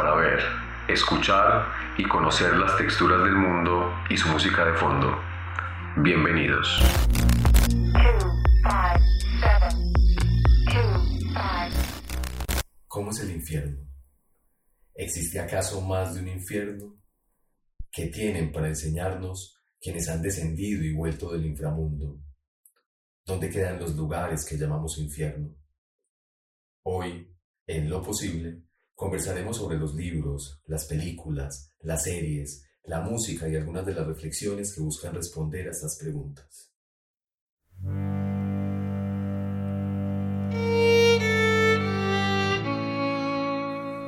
para ver, escuchar y conocer las texturas del mundo y su música de fondo. Bienvenidos. ¿Cómo es el infierno? ¿Existe acaso más de un infierno? ¿Qué tienen para enseñarnos quienes han descendido y vuelto del inframundo? ¿Dónde quedan los lugares que llamamos infierno? Hoy, en lo posible, conversaremos sobre los libros, las películas, las series, la música y algunas de las reflexiones que buscan responder a estas preguntas.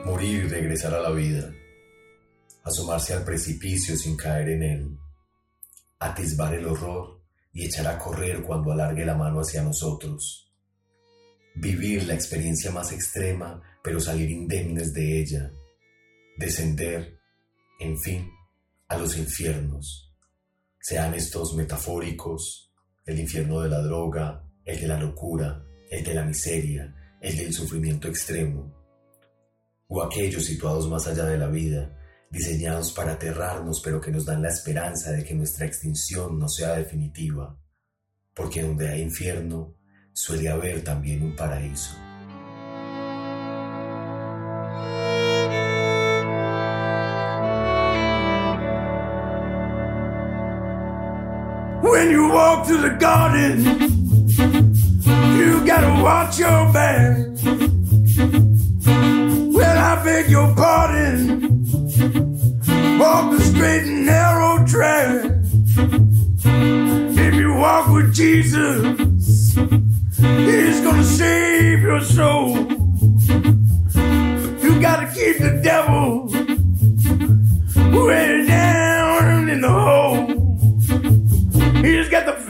Morir y regresar a la vida. Asomarse al precipicio sin caer en él. Atisbar el horror y echar a correr cuando alargue la mano hacia nosotros. Vivir la experiencia más extrema, pero salir indemnes de ella. Descender, en fin, a los infiernos. Sean estos metafóricos, el infierno de la droga, el de la locura, el de la miseria, el del sufrimiento extremo, o aquellos situados más allá de la vida, diseñados para aterrarnos pero que nos dan la esperanza de que nuestra extinción no sea definitiva, porque donde hay infierno suele haber también un paraíso. Walk through the garden, you gotta watch your back. Well, I beg your pardon. Walk the straight and narrow track. If you walk with Jesus, He's gonna save your soul. You gotta keep the devil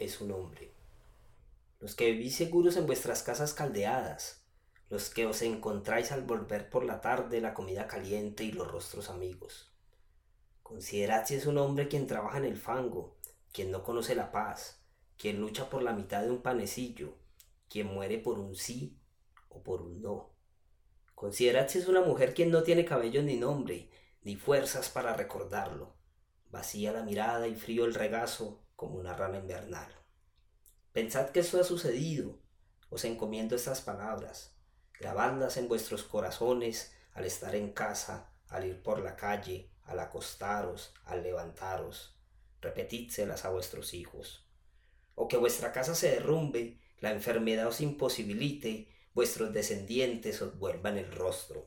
Es un hombre. Los que vivís seguros en vuestras casas caldeadas, los que os encontráis al volver por la tarde la comida caliente y los rostros amigos. Considerad si es un hombre quien trabaja en el fango, quien no conoce la paz, quien lucha por la mitad de un panecillo, quien muere por un sí o por un no. Considerad si es una mujer quien no tiene cabello ni nombre, ni fuerzas para recordarlo, vacía la mirada y frío el regazo como una rana invernal. Pensad que esto ha sucedido, os encomiendo estas palabras, grabadlas en vuestros corazones al estar en casa, al ir por la calle, al acostaros, al levantaros, repetídselas a vuestros hijos. O que vuestra casa se derrumbe, la enfermedad os imposibilite, vuestros descendientes os vuelvan el rostro.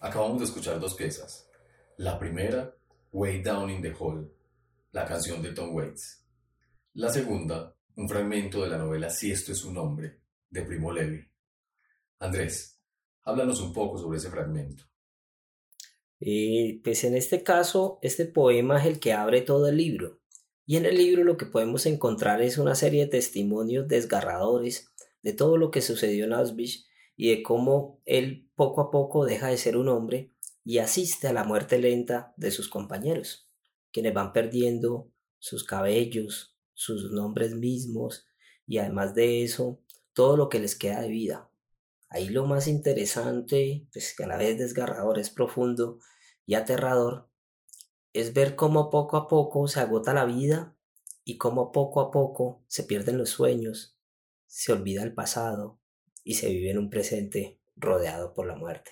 Acabamos de escuchar dos piezas. La primera, Way Down in the Hole, la canción de Tom Waits. La segunda, un fragmento de la novela Si esto es un hombre, de Primo Levi. Andrés, háblanos un poco sobre ese fragmento. Pues en este caso, este poema es el que abre todo el libro. Y en el libro lo que podemos encontrar es una serie de testimonios desgarradores de todo lo que sucedió en Auschwitz y de cómo él poco a poco deja de ser un hombre y asiste a la muerte lenta de sus compañeros, quienes van perdiendo sus cabellos, sus nombres mismos y además de eso, todo lo que les queda de vida. Ahí lo más interesante, pues que a la vez desgarrador, es profundo y aterrador, es ver cómo poco a poco se agota la vida y cómo poco a poco se pierden los sueños, se olvida el pasado y se vive en un presente rodeado por la muerte.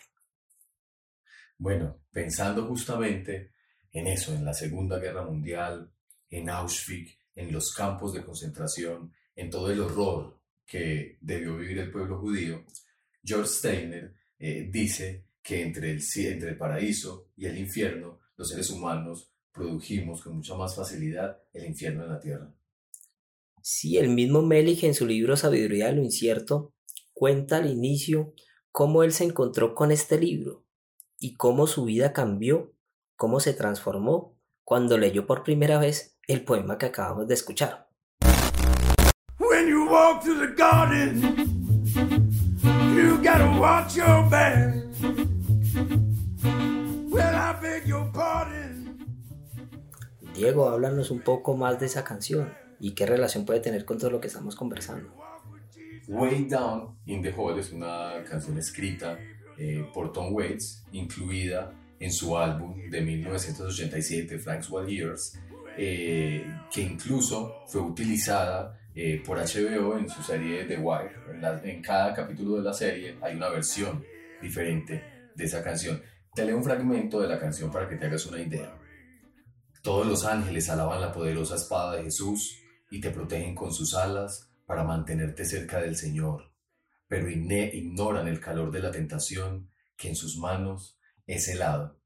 Bueno, pensando justamente en eso, en la Segunda Guerra Mundial, en Auschwitz, en los campos de concentración, en todo el horror que debió vivir el pueblo judío, George Steiner eh, dice que entre el, entre el paraíso y el infierno, los seres humanos produjimos con mucha más facilidad el infierno en la tierra. Sí, el mismo Melich en su libro Sabiduría de lo Incierto cuenta al inicio cómo él se encontró con este libro y cómo su vida cambió, cómo se transformó cuando leyó por primera vez el poema que acabamos de escuchar. When you walk the garden, you gotta watch your Diego, háblanos un poco más de esa canción y qué relación puede tener con todo lo que estamos conversando. Way Down in the Hole es una canción escrita eh, por Tom Waits, incluida en su álbum de 1987, Frank's Wild Years, que incluso fue utilizada eh, por HBO en su serie The Wire. En, cada capítulo de la serie hay una versión diferente de esa canción. Te leo un fragmento de la canción para que te hagas una idea. Todos los ángeles alaban la poderosa espada de Jesús y te protegen con sus alas para mantenerte cerca del Señor, pero ignoran el calor de la tentación que en sus manos es helado.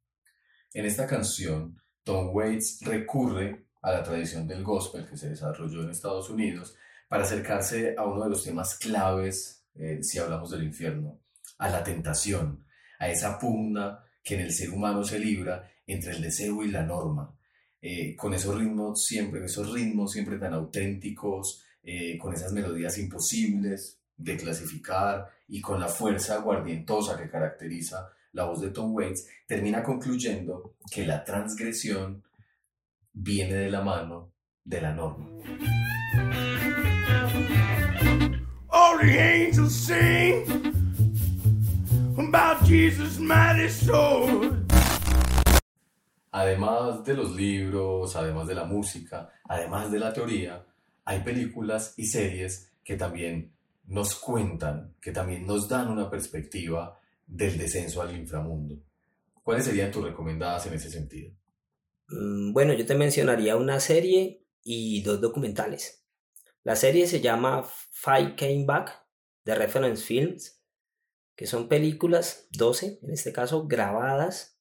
En esta canción, Tom Waits recurre a la tradición del gospel que se desarrolló en Estados Unidos para acercarse a uno de los temas claves eh, si hablamos del infierno, a la tentación, a esa pugna que en el ser humano se libra entre el deseo y la norma, eh, con esos ritmos siempre, esos ritmos siempre tan auténticos, eh, con esas melodías imposibles de clasificar y con la fuerza guardientosa que caracteriza la voz de Tom Waits, termina concluyendo que la transgresión viene de la mano de la norma. All the angels sing about Jesus' mighty sword. Además de los libros, además de la música, además de la teoría, hay películas y series que también nos cuentan, que también nos dan una perspectiva del descenso al inframundo. ¿Cuáles serían tus recomendadas en ese sentido? Mm, bueno, yo te mencionaría una serie y dos documentales. La serie se llama Five Came Back de Reference Films, que son películas, 12 en este caso, grabadas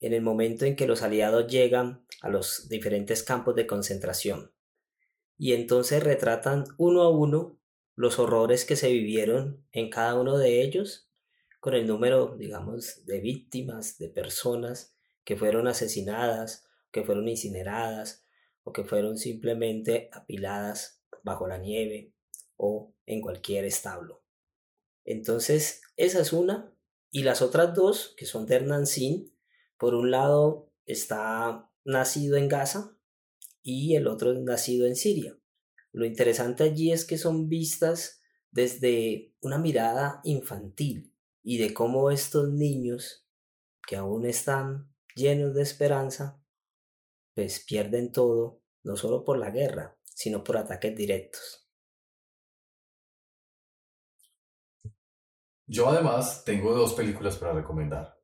en el momento en que los aliados llegan a los diferentes campos de concentración. Y entonces retratan uno a uno los horrores que se vivieron en cada uno de ellos, con el número, digamos, de víctimas, de personas que fueron asesinadas, que fueron incineradas o que fueron simplemente apiladas bajo la nieve o en cualquier establo. Entonces, esa es una. Y las otras dos, que son de Hernán Sin, por un lado está nacido en Gaza y el otro nacido en Siria. Lo interesante allí es que son vistas desde una mirada infantil y de cómo estos niños que aún están llenos de esperanza, pues pierden todo, no solo por la guerra, sino por ataques directos. Yo además tengo dos películas para recomendar.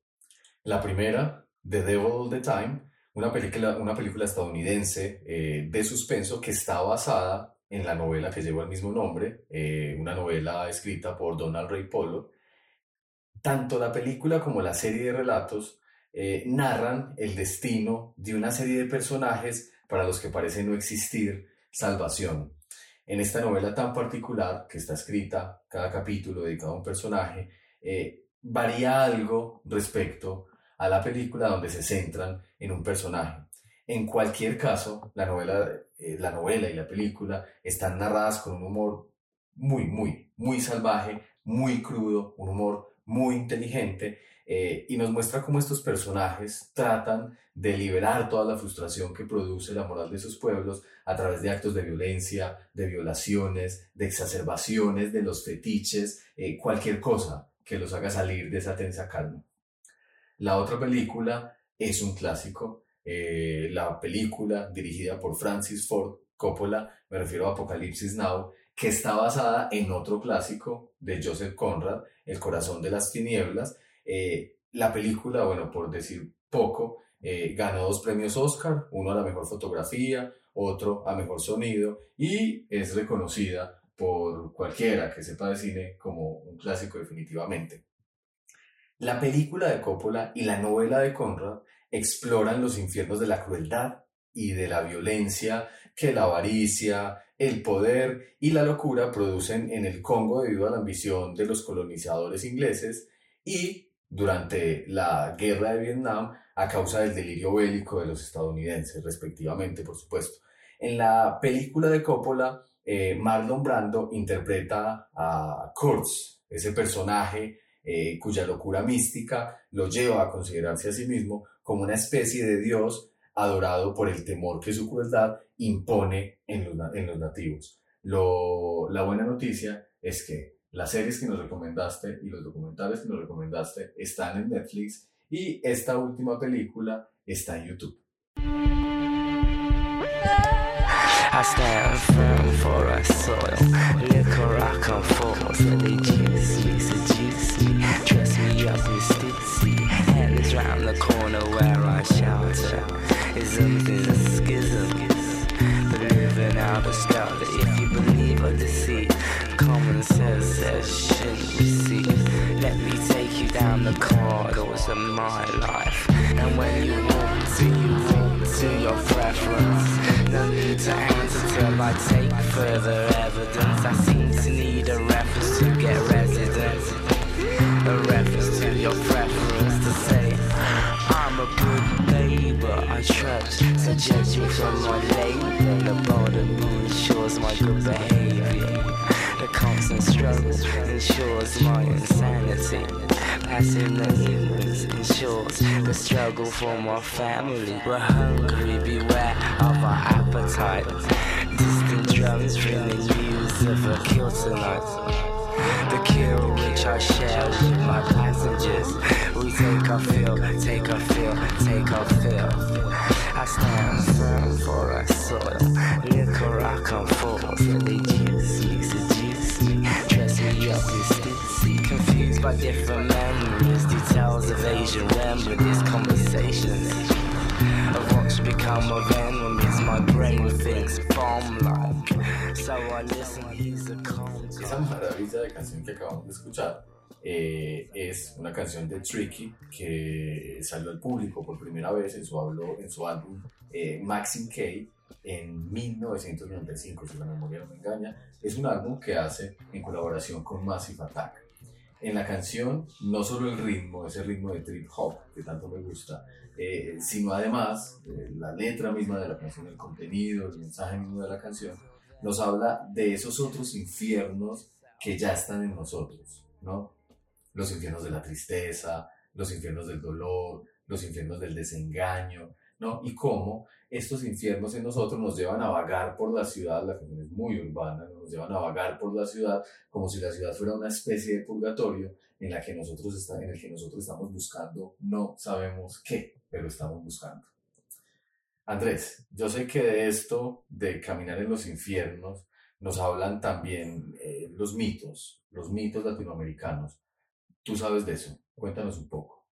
La primera, The Devil All the Time, una película, una película estadounidense eh, de suspenso que está basada en la novela que lleva el mismo nombre, eh, una novela escrita por Donald Ray Polo. Tanto la película como la serie de relatos eh, narran el destino de una serie de personajes para los que parece no existir salvación. En esta novela tan particular, que está escrita cada capítulo dedicado a un personaje, eh, varía algo respecto a la película donde se centran en un personaje. En cualquier caso, la novela, eh, la novela y la película están narradas con un humor muy, muy, muy salvaje, muy crudo, un humor muy inteligente eh, y nos muestra cómo estos personajes tratan de liberar toda la frustración que produce la moral de sus pueblos a través de actos de violencia, de violaciones, de exacerbaciones, de los fetiches, eh, cualquier cosa que los haga salir de esa tensa calma. La otra película es un clásico, eh, la película dirigida por Francis Ford Coppola, me refiero a Apocalipsis Now, que está basada en otro clásico de Joseph Conrad, El corazón de las tinieblas. Eh, la película, bueno, por decir poco, eh, ganó dos premios Oscar, uno a la mejor fotografía, otro a mejor sonido, y es reconocida por cualquiera que sepa de cine como un clásico definitivamente. La película de Coppola y la novela de Conrad exploran los infiernos de la crueldad y de la violencia que la avaricia, el poder y la locura producen en el Congo debido a la ambición de los colonizadores ingleses y durante la guerra de Vietnam a causa del delirio bélico de los estadounidenses, respectivamente, por supuesto. En la película de Coppola, eh, Marlon Brando interpreta a Kurtz, ese personaje eh, cuya locura mística lo lleva a considerarse a sí mismo como una especie de dios adorado por el temor que su crueldad impone en los, nativos. Lo, la buena noticia es que las series que nos recomendaste y los documentales que nos recomendaste están en Netflix y esta última película está en YouTube. I. Round the corner where I shelter. Is a schism. Believing out a scout if you believe a deceit. Common sense says shouldn't receive. Let me take you down the corridors of my life. And when you walk to, you walk to your preference. No need to answer till I take further evidence. I seem to need a trust to judge me from my labor. The border moon ensures my good behavior. The constant struggle ensures my insanity. Passing the evenings ensures the struggle for my family. We're hungry, beware of our appetite. Distant drums ringing news of a kill tonight. The kill which I share with my passengers. We take a fill, take a fill, take a fill. I stand firm for our soil. Liquor I come juice me, seduce me, dress me up in stitsy. Confused by different memories, details of Asian remedies, conversations of what's become of enemies. My brain thinks bomb like, so I listen. He's a calm. Esa maravilla de canción que acabamos de escuchar eh, es una canción de Tricky que salió al público por primera vez en su, en su álbum eh, Maxim K en 1995, si la memoria no me engaña. Es un álbum que hace en colaboración con Massive Attack. En la canción, no solo el ritmo, ese ritmo de trip hop que tanto me gusta, eh, sino además eh, la letra misma de la canción, el contenido, el mensaje mismo de la canción, nos habla de esos otros infiernos que ya están en nosotros, ¿no? Los infiernos de la tristeza, los infiernos del dolor, los infiernos del desengaño, ¿no? Y cómo estos infiernos en nosotros nos llevan a vagar por la ciudad, la canción es muy urbana, nos llevan a vagar por la ciudad como si la ciudad fuera una especie de purgatorio en, la que nosotros está, en el que nosotros estamos buscando, no sabemos qué, pero estamos buscando. Andrés, yo sé que de esto, de caminar en los infiernos, nos hablan también eh, los mitos, los mitos latinoamericanos. Tú sabes de eso, cuéntanos un poco.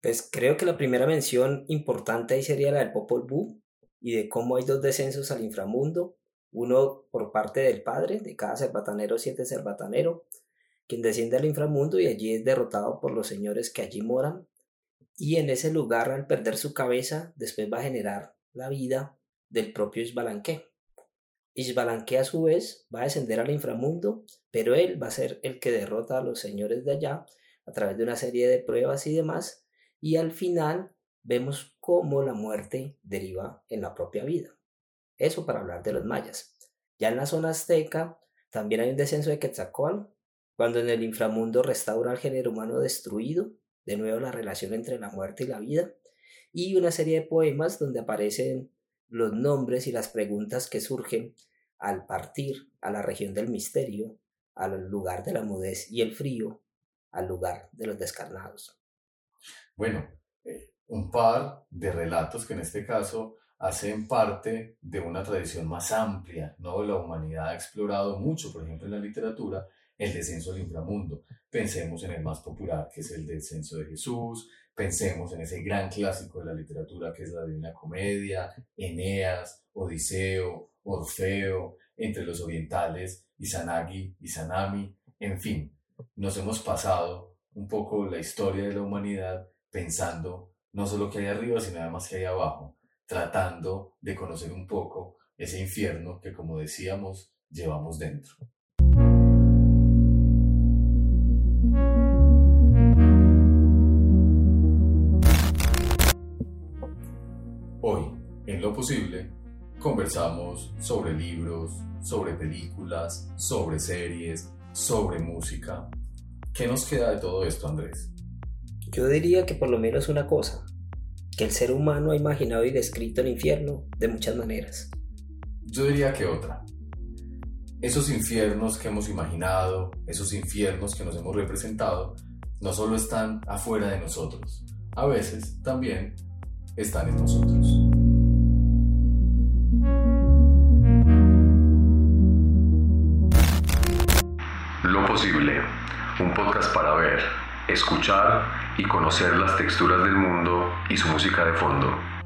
Pues creo que la primera mención importante ahí sería la del Popol Vuh y de cómo hay dos descensos al inframundo, uno por parte del padre, de cada cerbatanero siete cerbatanero, quien desciende al inframundo y allí es derrotado por los señores que allí moran, y en ese lugar al perder su cabeza después va a generar la vida del propio Isbalanque. Isbalanque a su vez va a descender al inframundo, pero él va a ser el que derrota a los señores de allá a través de una serie de pruebas y demás, y al final vemos cómo la muerte deriva en la propia vida. Eso para hablar de los mayas. Ya en la zona azteca también hay un descenso de Quetzalcóatl, cuando en el inframundo restaura al género humano destruido, de nuevo la relación entre la muerte y la vida, y una serie de poemas donde aparecen los nombres y las preguntas que surgen al partir a la región del misterio, al lugar de la mudez y el frío, al lugar de los descarnados. Bueno, eh, un par de relatos que en este caso hacen parte de una tradición más amplia, ¿no? La humanidad ha explorado mucho, por ejemplo, en la literatura, el descenso al inframundo. Pensemos en el más popular, que es el descenso de Jesús, pensemos en ese gran clásico de la literatura que es la Divina Comedia, Eneas, Odiseo, Orfeo, entre los orientales, Izanagi, Izanami, en fin, nos hemos pasado un poco la historia de la humanidad pensando no solo que hay arriba, sino además que hay abajo, tratando de conocer un poco ese infierno que, como decíamos, llevamos dentro. Posible, conversamos sobre libros, sobre películas, sobre series, sobre música. ¿Qué nos queda de todo esto, Andrés? Yo diría que por lo menos una cosa, que el ser humano ha imaginado y descrito el infierno de muchas maneras. Yo diría que otra. Esos infiernos que hemos imaginado, esos infiernos que nos hemos representado, no solo están afuera de nosotros, a veces también están en nosotros. Un podcast para ver, escuchar y conocer las texturas del mundo y su música de fondo.